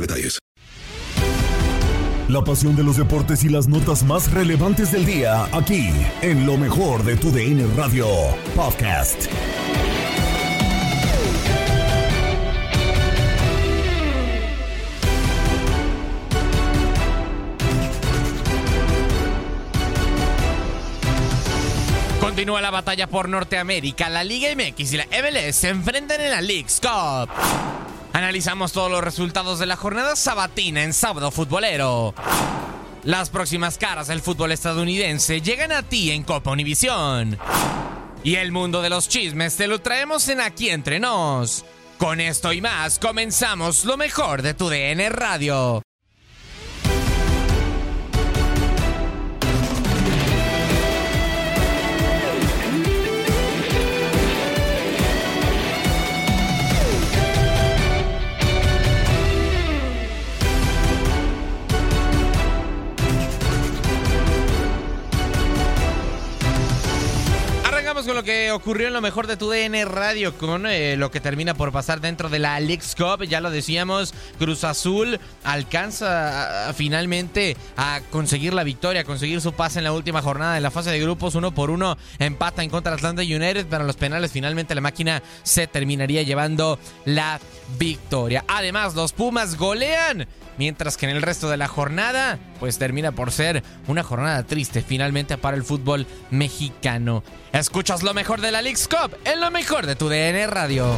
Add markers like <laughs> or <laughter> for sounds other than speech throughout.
detalles. La pasión de los deportes y las notas más relevantes del día, aquí, en lo mejor de tu DN Radio Podcast. Continúa la batalla por Norteamérica. La Liga MX y la MLS se enfrentan en la League's Cup. Analizamos todos los resultados de la jornada sabatina en sábado futbolero. Las próximas caras del fútbol estadounidense llegan a ti en Copa Univisión. Y el mundo de los chismes te lo traemos en Aquí Entre Nos. Con esto y más comenzamos lo mejor de tu DN Radio. Que ocurrió en lo mejor de tu DN Radio, con eh, lo que termina por pasar dentro de la League's Cup. Ya lo decíamos, Cruz Azul alcanza finalmente a conseguir la victoria, a conseguir su pase en la última jornada de la fase de grupos. Uno por uno empata en contra de Atlanta United, pero en los penales finalmente la máquina se terminaría llevando la victoria. Además, los Pumas golean Mientras que en el resto de la jornada, pues termina por ser una jornada triste finalmente para el fútbol mexicano. Escuchas lo mejor de la League's Cup en lo mejor de tu DN Radio.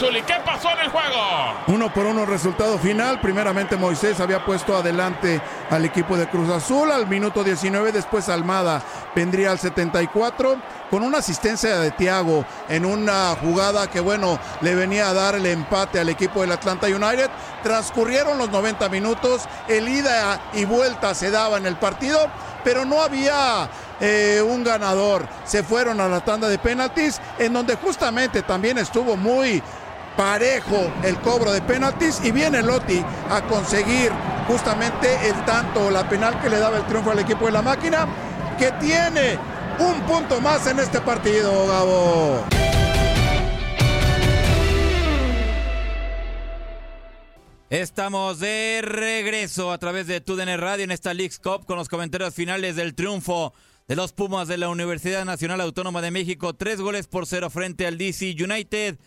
Zuli, ¿qué pasó en el juego? Uno por uno resultado final. Primeramente Moisés había puesto adelante al equipo de Cruz Azul al minuto 19. Después Almada vendría al 74 con una asistencia de Thiago en una jugada que bueno le venía a dar el empate al equipo del Atlanta United. Transcurrieron los 90 minutos. El ida y vuelta se daba en el partido, pero no había eh, un ganador. Se fueron a la tanda de penaltis, en donde justamente también estuvo muy parejo el cobro de penaltis y viene Lotti a conseguir justamente el tanto la penal que le daba el triunfo al equipo de la máquina, que tiene un punto más en este partido, Gabo. Estamos de regreso a través de TUDN Radio en esta League's Cup con los comentarios finales del triunfo de los Pumas de la Universidad Nacional Autónoma de México. Tres goles por cero frente al DC United.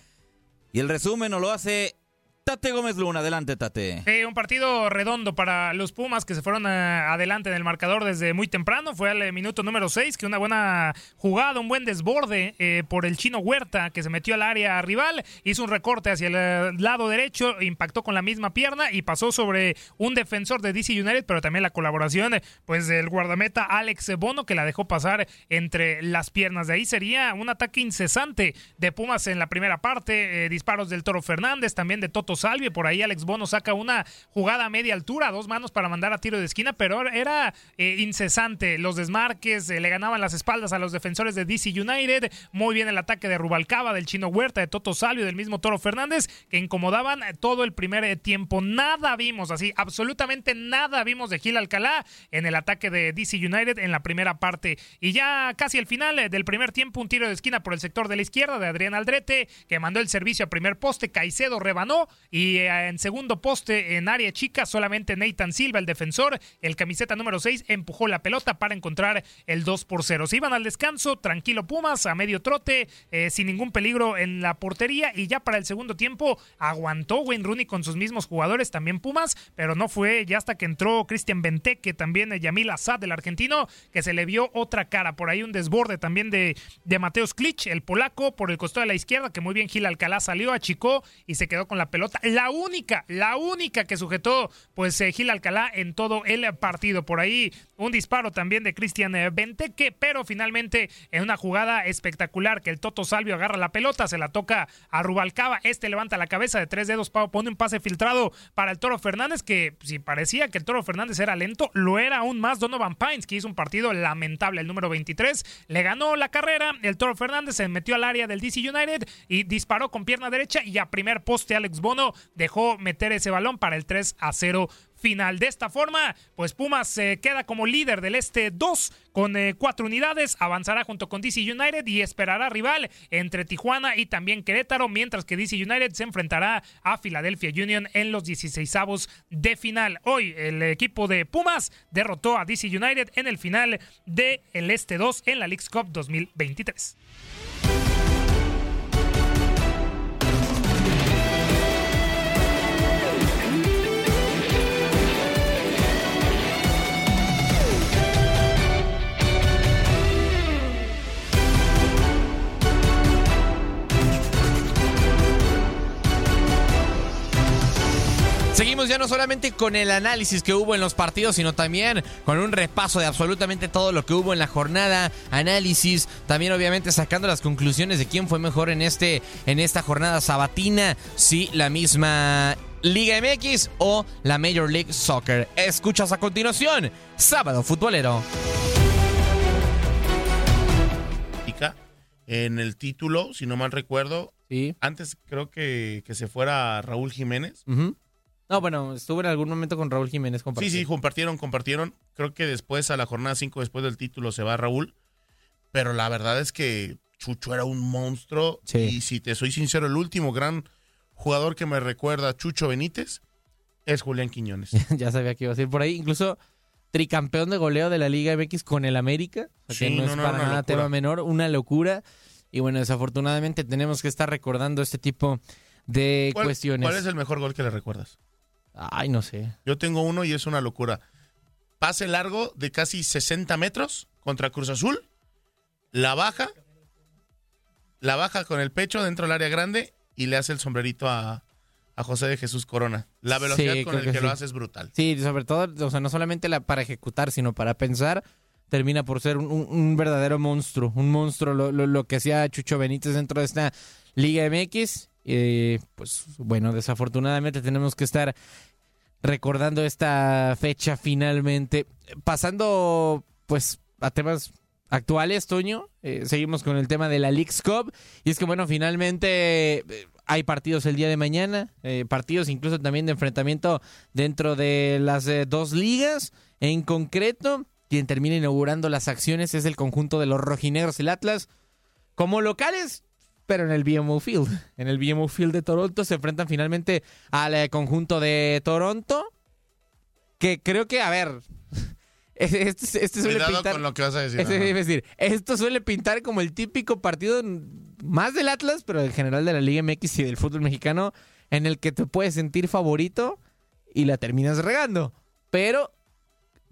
Y el resumen nos lo hace Tate Gómez Luna, adelante, Tate. Eh, un partido redondo para los Pumas que se fueron eh, adelante en el marcador desde muy temprano. Fue al eh, minuto número 6 que una buena jugada, un buen desborde eh, por el chino Huerta que se metió al área rival, hizo un recorte hacia el lado derecho, impactó con la misma pierna y pasó sobre un defensor de DC United, pero también la colaboración pues del guardameta Alex Bono que la dejó pasar entre las piernas. De ahí sería un ataque incesante de Pumas en la primera parte, disparos del Toro Fernández, también de Toto Salvio. Por ahí Alex Bono saca una jugada a media altura, dos manos para mandar a tiro de esquina, pero era eh, incesante. Los desmarques eh, le ganaban las espaldas a los defensores de DC United. Muy bien el ataque de Rubalcaba, del Chino Huerta, de Toto Salvio, del mismo Toro Fernández, que incomodaban eh, todo el primer tiempo. Nada vimos así, absolutamente nada vimos de Gil Alcalá en el ataque de DC United en la primera parte. Y ya casi al final del primer tiempo, un tiro de esquina por el sector de la izquierda de Adrián Aldrete, que mandó el servicio a primer poste. Caicedo rebanó y eh, en segundo poste, en área chica, solamente Nathan Silva, el defensor, el camiseta número 6, empujó la pelota para encontrar el 2 por 0. Se iban al descanso, tranquilo Pumas, a medio trote, eh, sin ningún peligro en la portería. Y ya para el segundo tiempo aguantó Wayne Rooney con sus mismos jugadores, también Pumas, pero no fue ya hasta que entró Cristian Benteke, también eh, Yamil Assad, del argentino, que se le vio otra cara. Por ahí un desborde también de, de Mateus Klitsch, el polaco, por el costado de la izquierda, que muy bien Gil Alcalá salió, achicó y se quedó con la pelota. La única, la única que sujetó pues eh, Gil Alcalá en todo el partido. Por ahí un disparo también de Cristian eh, Benteke, pero finalmente en una jugada espectacular que el Toto Salvio agarra la pelota, se la toca a Rubalcaba, este levanta la cabeza de tres dedos, pone un pase filtrado para el Toro Fernández, que si parecía que el Toro Fernández era lento, lo era aún más. Donovan Pines, que hizo un partido lamentable, el número 23, le ganó la carrera, el Toro Fernández se metió al área del DC United y disparó con pierna derecha y a primer poste Alex Bono dejó meter ese balón para el 3 a 0 final. De esta forma, pues Pumas se queda como líder del Este 2 con eh, cuatro unidades, avanzará junto con DC United y esperará rival entre Tijuana y también Querétaro, mientras que DC United se enfrentará a Philadelphia Union en los 16avos de final. Hoy el equipo de Pumas derrotó a DC United en el final del el Este 2 en la League's Cup 2023. Seguimos ya no solamente con el análisis que hubo en los partidos, sino también con un repaso de absolutamente todo lo que hubo en la jornada, análisis, también obviamente sacando las conclusiones de quién fue mejor en este en esta jornada sabatina, si la misma Liga MX o la Major League Soccer. Escuchas a continuación, Sábado Futbolero. En el título, si no mal recuerdo, antes creo que, que se fuera Raúl Jiménez. Ujú. No, bueno, estuve en algún momento con Raúl Jiménez Sí, sí, compartieron, compartieron. Creo que después, a la jornada 5, después del título, se va Raúl. Pero la verdad es que Chucho era un monstruo. Y si te soy sincero, el último gran jugador que me recuerda a Chucho Benítez es Julián Quiñones. <laughs> ya sabía que iba a decir por ahí. Incluso tricampeón de goleo de la Liga MX con el América. O sea, que no, no, es no, para nada locura. tema menor, una locura. Y bueno, desafortunadamente tenemos que estar recordando este tipo de ¿Cuál, cuestiones. cuál es el mejor gol que le recuerdas? Ay, no sé. Yo tengo uno y es una locura. Pase largo de casi 60 metros contra Cruz Azul. La baja. La baja con el pecho dentro del área grande y le hace el sombrerito a, a José de Jesús Corona. La velocidad Sí, con el que lo hace es brutal. Sí, sobre todo, o sea, no solamente la, para ejecutar, sino para pensar, termina por ser un, un- un verdadero monstruo. Un monstruo lo, lo- lo que hacía Chucho Benítez dentro de esta Liga MX. Eh, pues bueno, desafortunadamente tenemos que estar recordando esta fecha finalmente. Pasando pues a temas actuales, Toño, eh, seguimos con el tema de la League's Cup. Y es que bueno, finalmente eh, hay partidos el día de mañana, eh, partidos incluso también de enfrentamiento dentro de las dos ligas. En concreto, quien termina inaugurando las acciones es el conjunto de los rojinegros, el Atlas. Como locales, pero en el BMO Field. En el BMO Field de Toronto se enfrentan finalmente al eh, conjunto de Toronto. Que creo que, a ver. <laughs> Este, este suele Cuidado pintar. con lo que vas a decir. Este, es decir, esto suele pintar como el típico partido más del Atlas, pero en general de la Liga MX y del fútbol mexicano, en el que te puedes sentir favorito y la terminas regando. Pero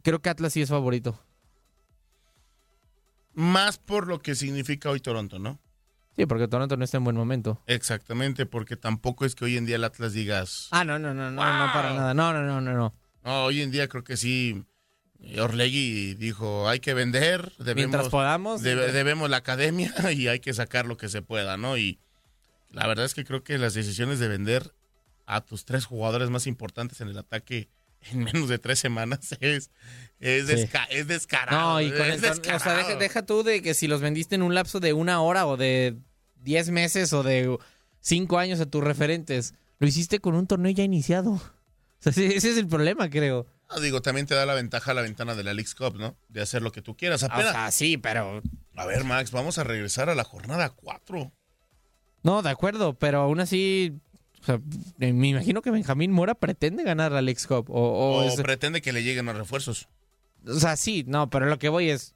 creo que Atlas sí es favorito. Más por lo que significa hoy Toronto, ¿no? Sí, porque Toronto no está en buen momento. Exactamente, porque tampoco es que hoy en día el Atlas digas. Ah, no, no, no, no, no para nada. No, no, no, no, no. No, hoy en día creo que sí. Orlegui dijo, hay que vender, debemos, Mientras podamos. debe- debemos la academia <laughs> y hay que sacar lo que se pueda, ¿no? Y la verdad es que creo que las decisiones de vender a tus tres jugadores más importantes en el ataque <laughs> en menos de tres semanas es, es, Sí. desca- es descarado. No, y con es el o sea, deja tú de que si los vendiste en un lapso de una hora o de 10 meses o de 5 años a tus referentes, lo hiciste con un torneo ya iniciado. <laughs> O sea, sí, ese es el problema, creo. No, digo, también te da la ventaja la ventana de la Leagues Cup, ¿no? De hacer lo que tú quieras. Apenas- O sea, sí, pero... A ver, Max, vamos a regresar a la jornada 4. No, de acuerdo, pero aún así... o sea, me imagino que Benjamín Mora pretende ganar la Leagues Cup. O, o O es- pretende que le lleguen los refuerzos. O sea, sí, no, pero lo que voy es,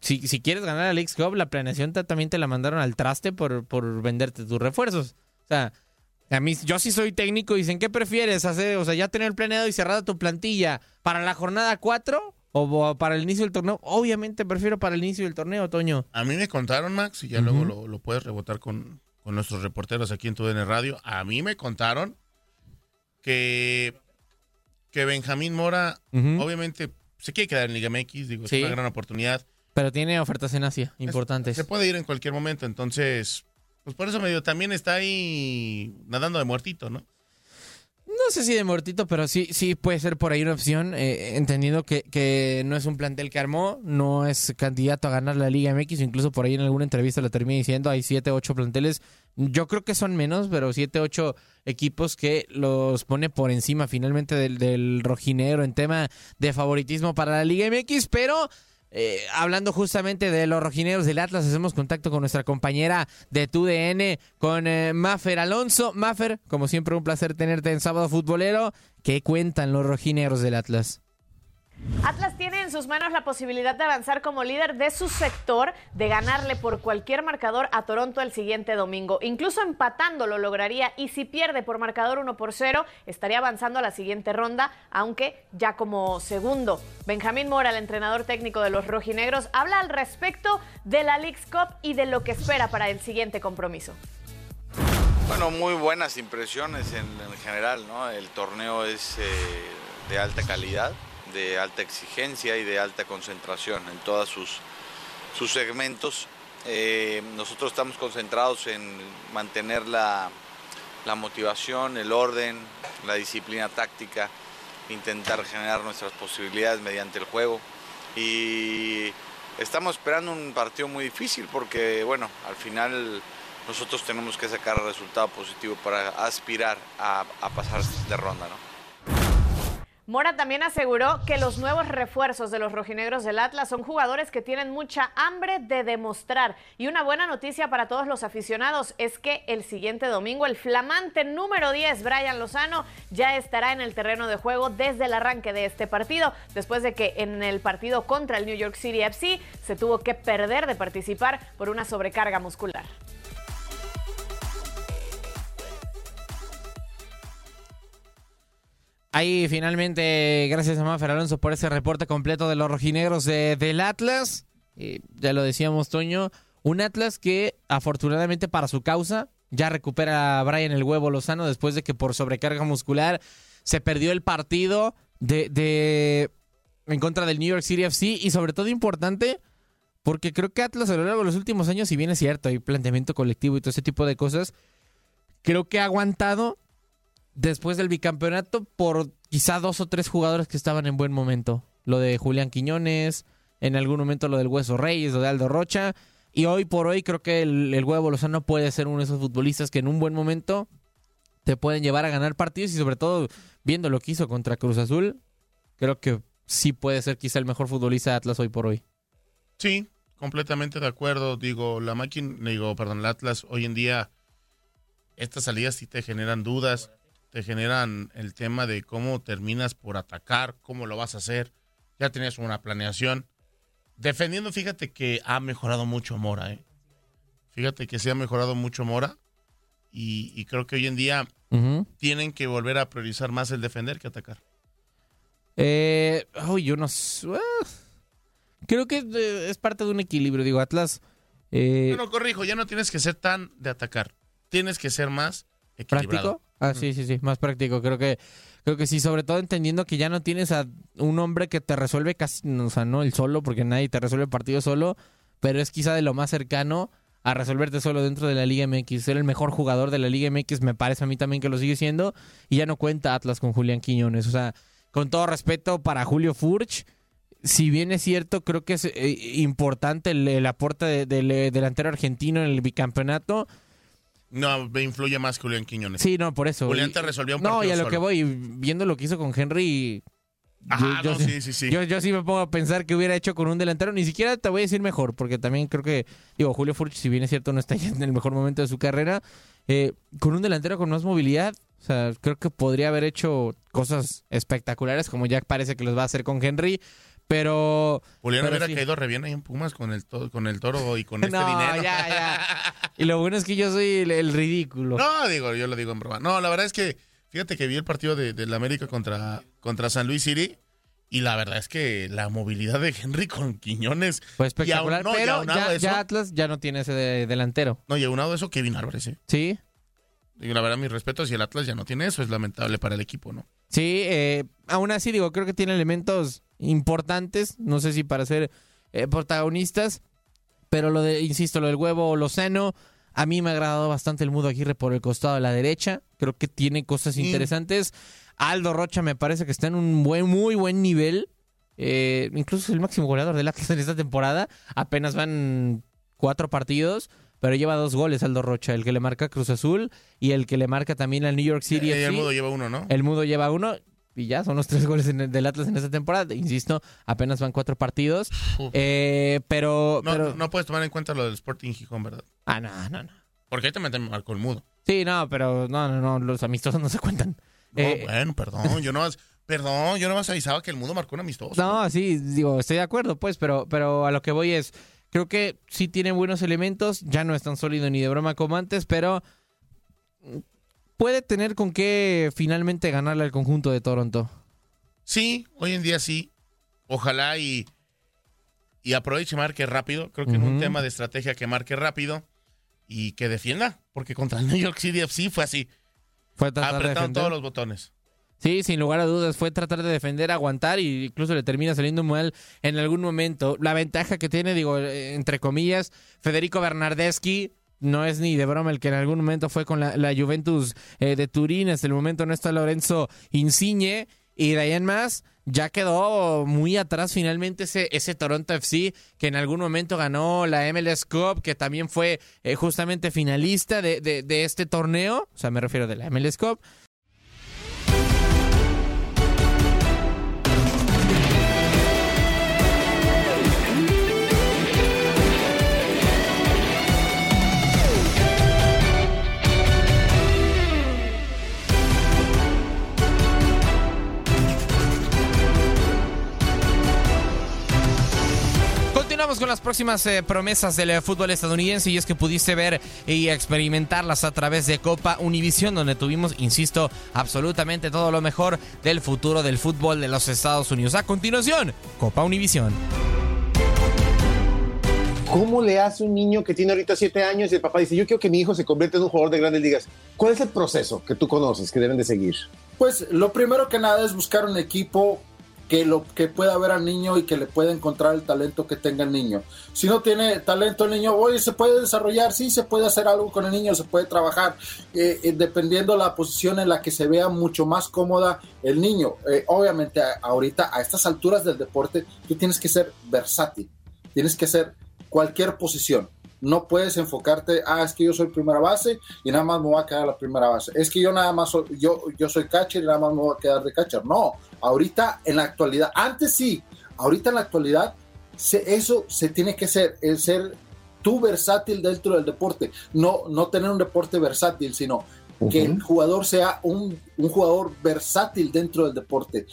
si, si quieres ganar la Leagues Cup, la planeación ta- también te la mandaron al traste por, por venderte tus refuerzos. O sea, a mí, yo sí soy técnico y dicen, ¿qué prefieres hacer? O sea, ya tener planeado y cerrada tu plantilla para la jornada 4 o, o para el inicio del torneo. Obviamente prefiero para el inicio del torneo, Toño. A mí me contaron, Max, y ya luego lo, lo puedes rebotar con, con nuestros reporteros aquí en tu DN Radio. A mí me contaron que, que Benjamín Mora, obviamente, se quiere quedar en Liga MX, digo, Sí. es una gran oportunidad. Pero tiene ofertas en Asia importantes. Se puede ir en cualquier momento, entonces, pues por eso medio también está ahí nadando de muertito, ¿no? No sé si de muertito, pero sí, sí puede ser por ahí una opción, eh, entendiendo que, que no es un plantel que armó, no es candidato a ganar la Liga MX, incluso por ahí en alguna entrevista lo termina diciendo, hay siete, ocho planteles, yo creo que son menos, pero siete, ocho equipos que los pone por encima finalmente del, del rojinegro en tema de favoritismo para la Liga MX, pero... eh, hablando justamente de los rojineros del Atlas, hacemos contacto con nuestra compañera de TUDN, con eh, Mafer Alonso. Mafer, como siempre, un placer tenerte en Sábado Futbolero. ¿Qué cuentan los rojineros del Atlas? Atlas tiene en sus manos la posibilidad de avanzar como líder de su sector, de ganarle por cualquier marcador a Toronto el siguiente domingo. Incluso empatando lo lograría y si pierde por marcador 1 por 0, estaría avanzando a la siguiente ronda, aunque ya como segundo. Benjamín Mora, el entrenador técnico de los rojinegros, habla al respecto de la Leagues Cup y de lo que espera para el siguiente compromiso. Bueno, muy buenas impresiones en, en general, ¿no? El torneo es eh, de alta calidad, de alta exigencia y de alta concentración en todos sus, sus segmentos. Eh, nosotros estamos concentrados en mantener la, la motivación, el orden, la disciplina táctica, intentar generar nuestras posibilidades mediante el juego. Y estamos esperando un partido muy difícil porque, bueno, al final nosotros tenemos que sacar resultado positivo para aspirar a, a pasar de ronda, ¿no? Mora también aseguró que los nuevos refuerzos de los rojinegros del Atlas son jugadores que tienen mucha hambre de demostrar. Y una buena noticia para todos los aficionados es que el siguiente domingo el flamante número 10, Brian Lozano, ya estará en el terreno de juego desde el arranque de este partido, después de que en el partido contra el New York City FC se tuvo que perder de participar por una sobrecarga muscular. Ahí finalmente, gracias a Mafer Alonso por ese reporte completo de los rojinegros de- del Atlas. Eh, ya lo decíamos, Toño, un Atlas que afortunadamente para su causa ya recupera a Brian el huevo Lozano después de que por sobrecarga muscular se perdió el partido de, de- en contra del New York City FC y sobre todo importante porque creo que Atlas a lo largo de los últimos años, si bien es cierto, hay planteamiento colectivo y todo ese tipo de cosas, creo que ha aguantado después del bicampeonato por quizá dos o tres jugadores que estaban en buen momento. Lo de Julián Quiñones, en algún momento lo del Hueso Reyes, lo de Aldo Rocha. Y hoy por hoy creo que el, el Huevo Lozano puede ser uno de esos futbolistas que en un buen momento te pueden llevar a ganar partidos y sobre todo viendo lo que hizo contra Cruz Azul, creo que sí puede ser quizá el mejor futbolista de Atlas hoy por hoy. Sí, completamente de acuerdo. Digo, la máquina, digo, perdón, el Atlas hoy en día, estas salidas sí te generan dudas, te generan el tema de cómo terminas por atacar, cómo lo vas a hacer. Ya tenías una planeación. Defendiendo, fíjate que ha mejorado mucho Mora, ¿eh? Fíjate que se ha mejorado mucho Mora. y, y creo que hoy en día tienen que volver a priorizar más el defender que atacar. Eh, uy, yo no sé. ah, Creo que eh, es parte de un equilibrio. Digo, Atlas. eh, No, no, corrijo, ya no tienes que ser tan de atacar. Tienes que ser más equilibrado. ¿Práctico? Ah, sí, sí, sí, más práctico. Creo que, creo que sí, sobre todo entendiendo que ya no tienes a un hombre que te resuelve casi, o sea, no el solo, porque nadie te resuelve el partido solo, pero es quizá de lo más cercano a resolverte solo dentro de la Liga MX. Ser el mejor jugador de la Liga MX me parece a mí también que lo sigue siendo, y ya no cuenta Atlas con Julián Quiñones. O sea, con todo respeto para Julio Furch, si bien es cierto, creo que es eh, importante el, el aporte de- del eh, delantero argentino en el bicampeonato. No, me influye más que Julián Quiñones. Sí, no, por eso. Julián te resolvió un No, y a lo solo. que voy, viendo lo que hizo con Henry. Ajá, no, sí, sí, sí. Yo, yo sí me pongo a pensar que hubiera hecho con un delantero. Ni siquiera te voy a decir mejor, porque también creo que, digo, Julio Furch, si bien es cierto, no está <laughs> ya en el mejor momento de su carrera. eh, con un delantero con más movilidad, o sea, creo que podría haber hecho cosas espectaculares, como ya parece que los va a hacer con Henry. Pero. Julián hubiera sí. caído re bien ahí en Pumas con el, to- con el toro y con <laughs> este No, dinero. ya, ya. <laughs> Y lo bueno es que yo soy el, el ridículo. No, digo, yo lo digo en broma. No, la verdad es que, fíjate que vi el partido de, del América contra, contra San Luis City y la verdad es que la movilidad de Henry con Quiñones Fue y espectacular, aun- no, y pero ya, a eso- ya Atlas ya no tiene ese de- delantero. No, y aunado eso, Kevin Álvarez, ¿eh? Sí. Digo, la verdad, mis respetos, y el Atlas ya no tiene eso, es lamentable para el equipo, ¿no? Sí, eh, aún así digo, creo que tiene elementos importantes, no sé si para ser eh, protagonistas, pero lo de, insisto, lo del huevo Lozano, a mí me ha agradado bastante el Mudo Aguirre por el costado de la derecha, creo que tiene cosas interesantes. Aldo Rocha me parece que está en un buen, muy buen nivel, eh, incluso es el máximo goleador del Atlas en esta temporada, apenas van cuatro partidos. Pero lleva dos goles Aldo Rocha, el que le marca Cruz Azul y el que le marca también al New York City. El. Mudo lleva uno, ¿no? El Mudo lleva uno y ya son los tres <laughs> goles en el- del Atlas en esta temporada. Insisto, apenas van cuatro partidos. Eh, pero, No, pero- no puedes tomar en cuenta lo del Sporting Gijón, ¿verdad? Ah, no, no, no. Porque ahí te meten marcó el mudo. Sí, no, pero no, no, no, los amistosos no se cuentan. No, Eh, bueno, perdón, <laughs> yo no más, perdón, yo no más avisaba que el mudo marcó un amistoso. No, sí, digo, estoy de acuerdo, pues, pero, pero a lo que voy es, creo que sí tiene buenos elementos, ya no es tan sólido ni de broma como antes, pero puede tener con qué finalmente ganarle al conjunto de Toronto. Sí, hoy en día sí. Ojalá y, y aproveche y marque rápido. Creo que en un tema de estrategia que marque rápido y que defienda. Porque contra el New York City FC fue así. Fue de Apretaron todos los botones. Sí, sin lugar a dudas, fue tratar de defender, aguantar y incluso le termina saliendo mal en algún momento. La ventaja que tiene, digo, eh, entre comillas, Federico Bernardeschi no es ni de broma el que en algún momento fue con la, la Juventus eh, de Turín, hasta el momento no está Lorenzo Insigne y de ahí en más ya quedó muy atrás finalmente ese, ese Toronto FC que en algún momento ganó la MLS Cup, que también fue eh, justamente finalista de, de- de este torneo, o sea, me refiero de la MLS Cup. Continuamos con las próximas eh, promesas del eh, fútbol estadounidense y es que pudiste ver y experimentarlas a través de Copa Univisión, donde tuvimos, insisto, absolutamente todo lo mejor del futuro del fútbol de los Estados Unidos. A continuación, Copa Univisión. ¿Cómo le hace un niño que tiene ahorita siete años y el papá dice, yo quiero que mi hijo se convierta en un jugador de grandes ligas? ¿Cuál es el proceso que tú conoces, que deben de seguir? Pues lo primero que nada es buscar un equipo que lo que pueda ver al niño y que le pueda encontrar el talento que tenga el niño. Si no tiene talento el niño, oye, se puede desarrollar, sí, se puede hacer algo con el niño, se puede trabajar, eh, eh, dependiendo la posición en la que se vea mucho más cómoda el niño. Eh, obviamente, ahorita, a estas alturas del deporte, tú tienes que ser versátil, tienes que ser cualquier posición. No puedes enfocarte, ah, es que yo soy primera base y nada más me voy a quedar la primera base. Es que yo nada más soy, yo, yo soy catcher y nada más me voy a quedar de catcher. No, ahorita en la actualidad, antes sí, ahorita en la actualidad, se- eso se tiene que ser, el ser tú versátil dentro del deporte. No, no tener un deporte versátil, sino que el jugador sea un, un, jugador versátil dentro del deporte.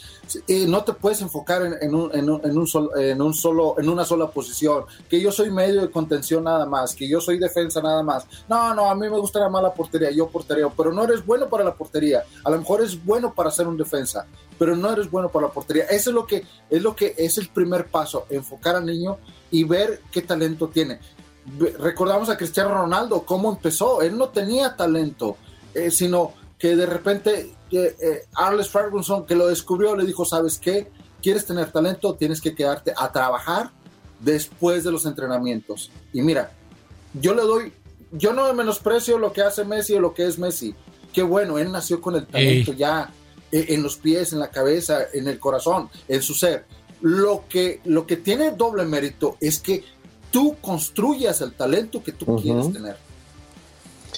Eh, no te puedes enfocar en, en, un, en, un, en, un solo, en, un solo, en una sola posición, que yo soy medio de contención nada más, que yo soy defensa nada más. No, no, a mí me gusta más la portería, yo portereo, pero no eres bueno para la portería. A lo mejor es bueno para ser un defensa, pero no eres bueno para la portería. Eso es lo que es, lo que es el primer paso, enfocar al niño y ver qué talento tiene. Recordamos a Cristiano Ronaldo, cómo empezó. Él no tenía talento, eh, sino que de repente eh, eh, Arles Ferguson, que lo descubrió, le dijo, ¿sabes qué? ¿Quieres tener talento? Tienes que quedarte a trabajar después de los entrenamientos. Y mira, yo le doy, yo no menosprecio lo que hace Messi o lo que es Messi. Qué bueno, él nació con el talento Ey. ya en los pies, en la cabeza, en el corazón, en su ser. Lo que, lo que tiene doble mérito es que tú construyas el talento que tú uh -huh. quieres tener.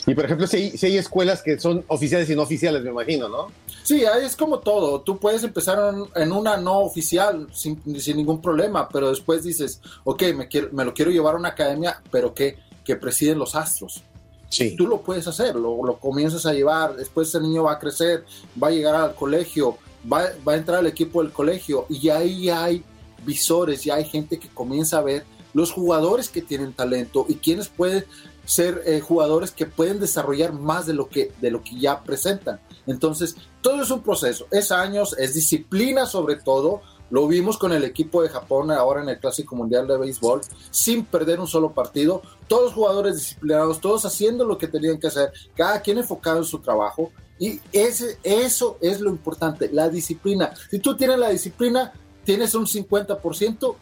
Y por ejemplo, si hay, si hay, escuelas que son oficiales y no oficiales, me imagino, ¿no? Sí, es como todo. Tú puedes empezar en una no oficial sin, sin ningún problema, pero después dices, ok, me, quiero, me lo quiero llevar a una academia, pero que, que presiden los astros. Sí. Tú lo puedes hacer, lo, lo comienzas a llevar, después ese niño va a crecer, va a llegar al colegio, va, va a entrar al equipo del colegio y ahí hay visores, ya hay gente que comienza a ver los jugadores que tienen talento y quienes pueden ser eh, jugadores que pueden desarrollar más de lo que de lo que ya presentan. Entonces, todo es un proceso, es años, es disciplina sobre todo. Lo vimos con el equipo de Japón ahora en el Clásico Mundial de Béisbol, sin perder un solo partido. Todos jugadores disciplinados, todos haciendo lo que tenían que hacer, cada quien enfocado en su trabajo. Y ese, eso es lo importante, la disciplina. Si tú tienes la disciplina, tienes un 50%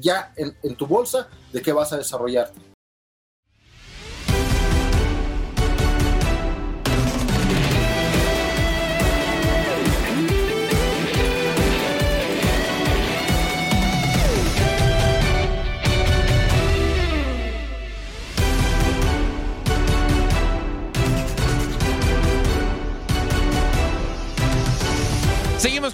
ya en, en tu bolsa de que vas a desarrollarte.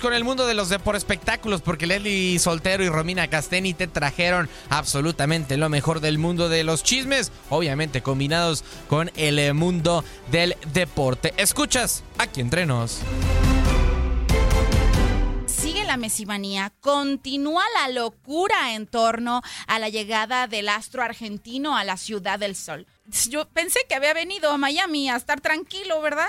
Con el mundo de los por espectáculos porque Leslie Soltero y Romina Casteni te trajeron absolutamente lo mejor del mundo de los chismes, obviamente combinados con el mundo del deporte. Escuchas aquí entre nos. Sigue la mesimanía, continúa la locura en torno a la llegada del astro argentino a la Ciudad del Sol. Yo pensé que había venido a Miami a estar tranquilo, ¿verdad?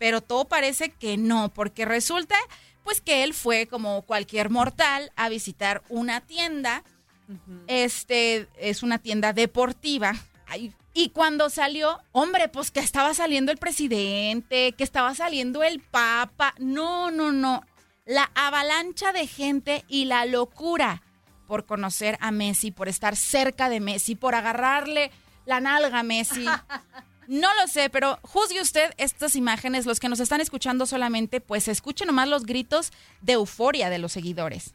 Pero todo parece que no, porque resulta pues que él fue como cualquier mortal a visitar una tienda. Uh -huh. Este es una tienda deportiva. Ay, y cuando salió, hombre, pues que estaba saliendo el presidente, que estaba saliendo el papa. No, no, no. La avalancha de gente y la locura por conocer a Messi, por estar cerca de Messi, por agarrarle la nalga a Messi. <laughs> No lo sé, pero juzgue usted estas imágenes. Los que nos están escuchando solamente, pues escuchen nomás los gritos de euforia de los seguidores.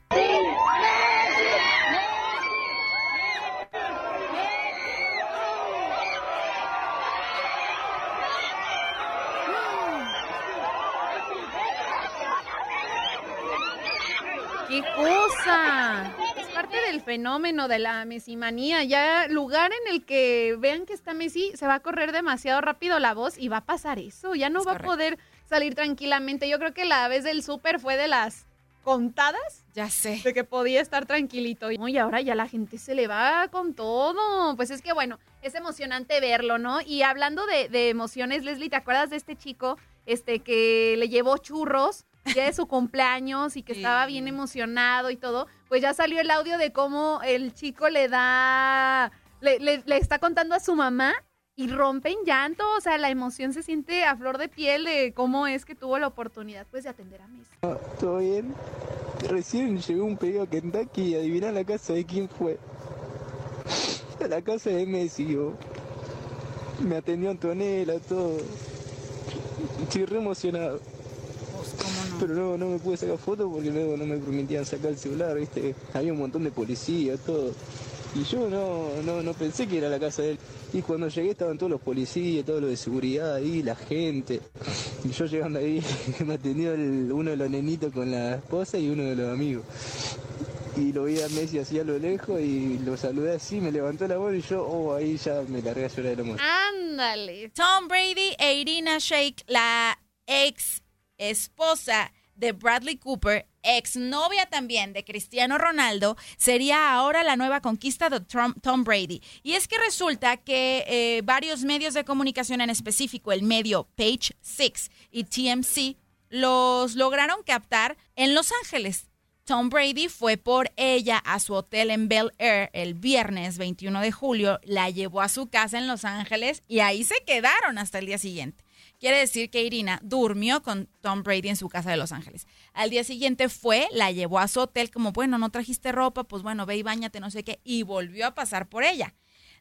¡Qué cosa! Parte del fenómeno de la mesimanía. Ya lugar en el que vean que está Messi, se va a correr demasiado rápido la voz y va a pasar eso. Ya no es va correcto. a poder salir tranquilamente. Yo creo que la vez del súper fue de las contadas. Ya sé. De que podía estar tranquilito. Y ahora ya la gente se le va con todo. Pues es que bueno, es emocionante verlo, ¿no? Y hablando de, de emociones, Leslie, ¿te acuerdas de este chico este, que le llevó churros? Ya de su cumpleaños y que sí. estaba bien emocionado y todo, pues ya salió el audio de cómo el chico le da, le, le, le, está contando a su mamá y rompe en llanto, o sea, la emoción se siente a flor de piel de cómo es que tuvo la oportunidad pues de atender a Messi. ¿Todo bien? Recién llegó un pedido a Kentucky y adivina la casa de quién fue. A la casa de Messi, yo. Me atendió Antonella, todo. Estoy re emocionado. No? Pero no, no me pude sacar fotos porque luego no me permitían sacar el celular, ¿viste? Había un montón de policías, todo. Y yo no, no, no pensé que era la casa de él. Y cuando llegué estaban todos los policías, todos los de seguridad ahí, la gente. Y yo llegando ahí <laughs> me atendió el, uno de los nenitos con la esposa y uno de los amigos. y lo vi a Messi así a lo lejos y lo saludé así, me levantó la mano y yo, oh, ahí ya me largué a llorar de la emoción. Ándale. Tom Brady e Irina Shayk, la ex esposa de Bradley Cooper, ex novia también de Cristiano Ronaldo, sería ahora la nueva conquista de Tom, Tom Brady. Y es que resulta que eh, varios medios de comunicación, en específico el medio Page Six y TMC, los lograron captar en Los Ángeles. Tom Brady fue por ella a su hotel en Bel Air el viernes 21 de julio, la llevó a su casa en Los Ángeles y ahí se quedaron hasta el día siguiente. Quiere decir que Irina durmió con Tom Brady en su casa de Los Ángeles. Al día siguiente fue, la llevó a su hotel como, bueno, no trajiste ropa, pues bueno, ve y bañate, no sé qué, y volvió a pasar por ella.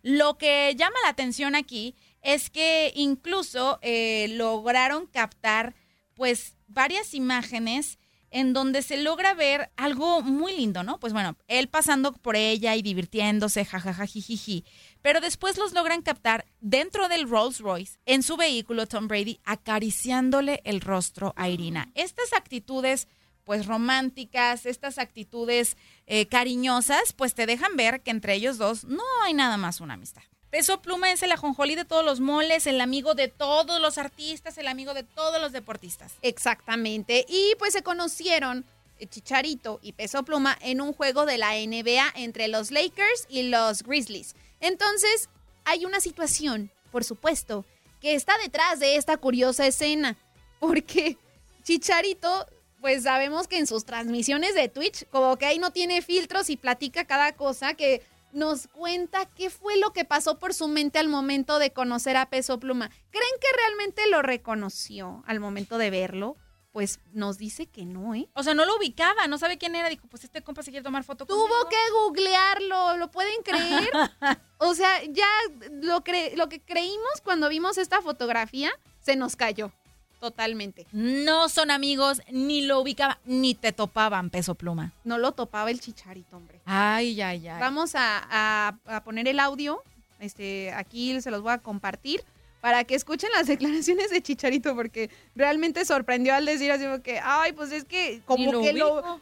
Lo que llama la atención aquí es que incluso eh, lograron captar pues varias imágenes en donde se logra ver algo muy lindo, ¿no? Pues bueno, él pasando por ella y divirtiéndose, jajaja, jijiji. Pero después los logran captar dentro del Rolls Royce, en su vehículo, Tom Brady, acariciándole el rostro a Irina. Estas actitudes, pues románticas, estas actitudes eh, cariñosas, pues te dejan ver que entre ellos dos no hay nada más una amistad. Peso Pluma es el ajonjolí de todos los moles, el amigo de todos los artistas, el amigo de todos los deportistas. Exactamente. Y pues se conocieron eh, Chicharito y Peso Pluma en un juego de la NBA entre los Lakers y los Grizzlies. Entonces, hay una situación, por supuesto, que está detrás de esta curiosa escena. Porque Chicharito, pues sabemos que en sus transmisiones de Twitch, como que ahí no tiene filtros y platica cada cosa que nos cuenta qué fue lo que pasó por su mente al momento de conocer a Peso Pluma. ¿Creen que realmente lo reconoció al momento de verlo? Pues nos dice que no, ¿eh? O sea, no lo ubicaba, no sabe quién era. Dijo, pues este compa se quiere tomar foto Tuvo que googlearlo, ¿lo pueden creer? <laughs> o sea, ya lo, cre lo que creímos cuando vimos esta fotografía se nos cayó. Totalmente. No son amigos, ni lo ubicaba, ni te topaban, peso pluma. No lo topaba el chicharito, hombre. Ay, ay, ay. Vamos a, a- a poner el audio. Este, aquí se los voy a compartir para que escuchen las <laughs> declaraciones de Chicharito, porque realmente sorprendió al decir así como que, ay, pues es que como lo que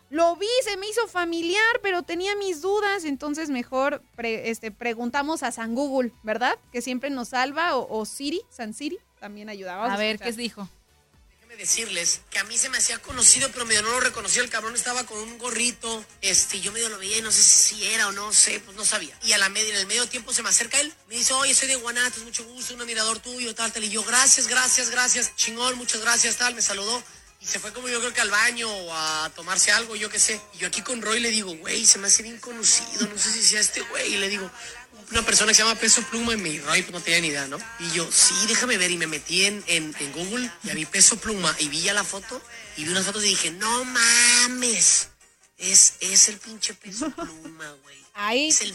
lo, vi, se me hizo familiar, pero tenía mis dudas, entonces mejor pre- este, preguntamos a San Google, ¿verdad? Que siempre nos salva, o, o Siri, San Siri, también ayudaba. A ver, ¿qué dijo? Decirles que a mí se me hacía conocido, pero medio no lo reconocía. El cabrón estaba con un gorrito. Este, yo medio lo veía y no sé si era o no sé, pues no sabía. Y a la media, en el medio tiempo se me acerca él. Me dice, oye, soy de Guanatos, mucho gusto, un admirador tuyo, tal, tal. Y yo, gracias, gracias, gracias. Chingón, muchas gracias, tal. Me saludó. Y se fue como yo creo que al baño o a tomarse algo, yo qué sé. Y yo aquí con Roy le digo, güey, se me hace bien conocido, no sé si sea este güey. Y le digo, una persona que se llama Peso Pluma y mi pues no tenía ni idea, ¿no? Y yo, sí, déjame ver. Y me metí en, en, en Google y a mi Peso Pluma y vi ya la foto y vi unas fotos y dije, no mames. Es, es el pinche Peso <laughs> Pluma, güey. Ahí. Es el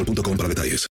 boostmobile.com para detalles.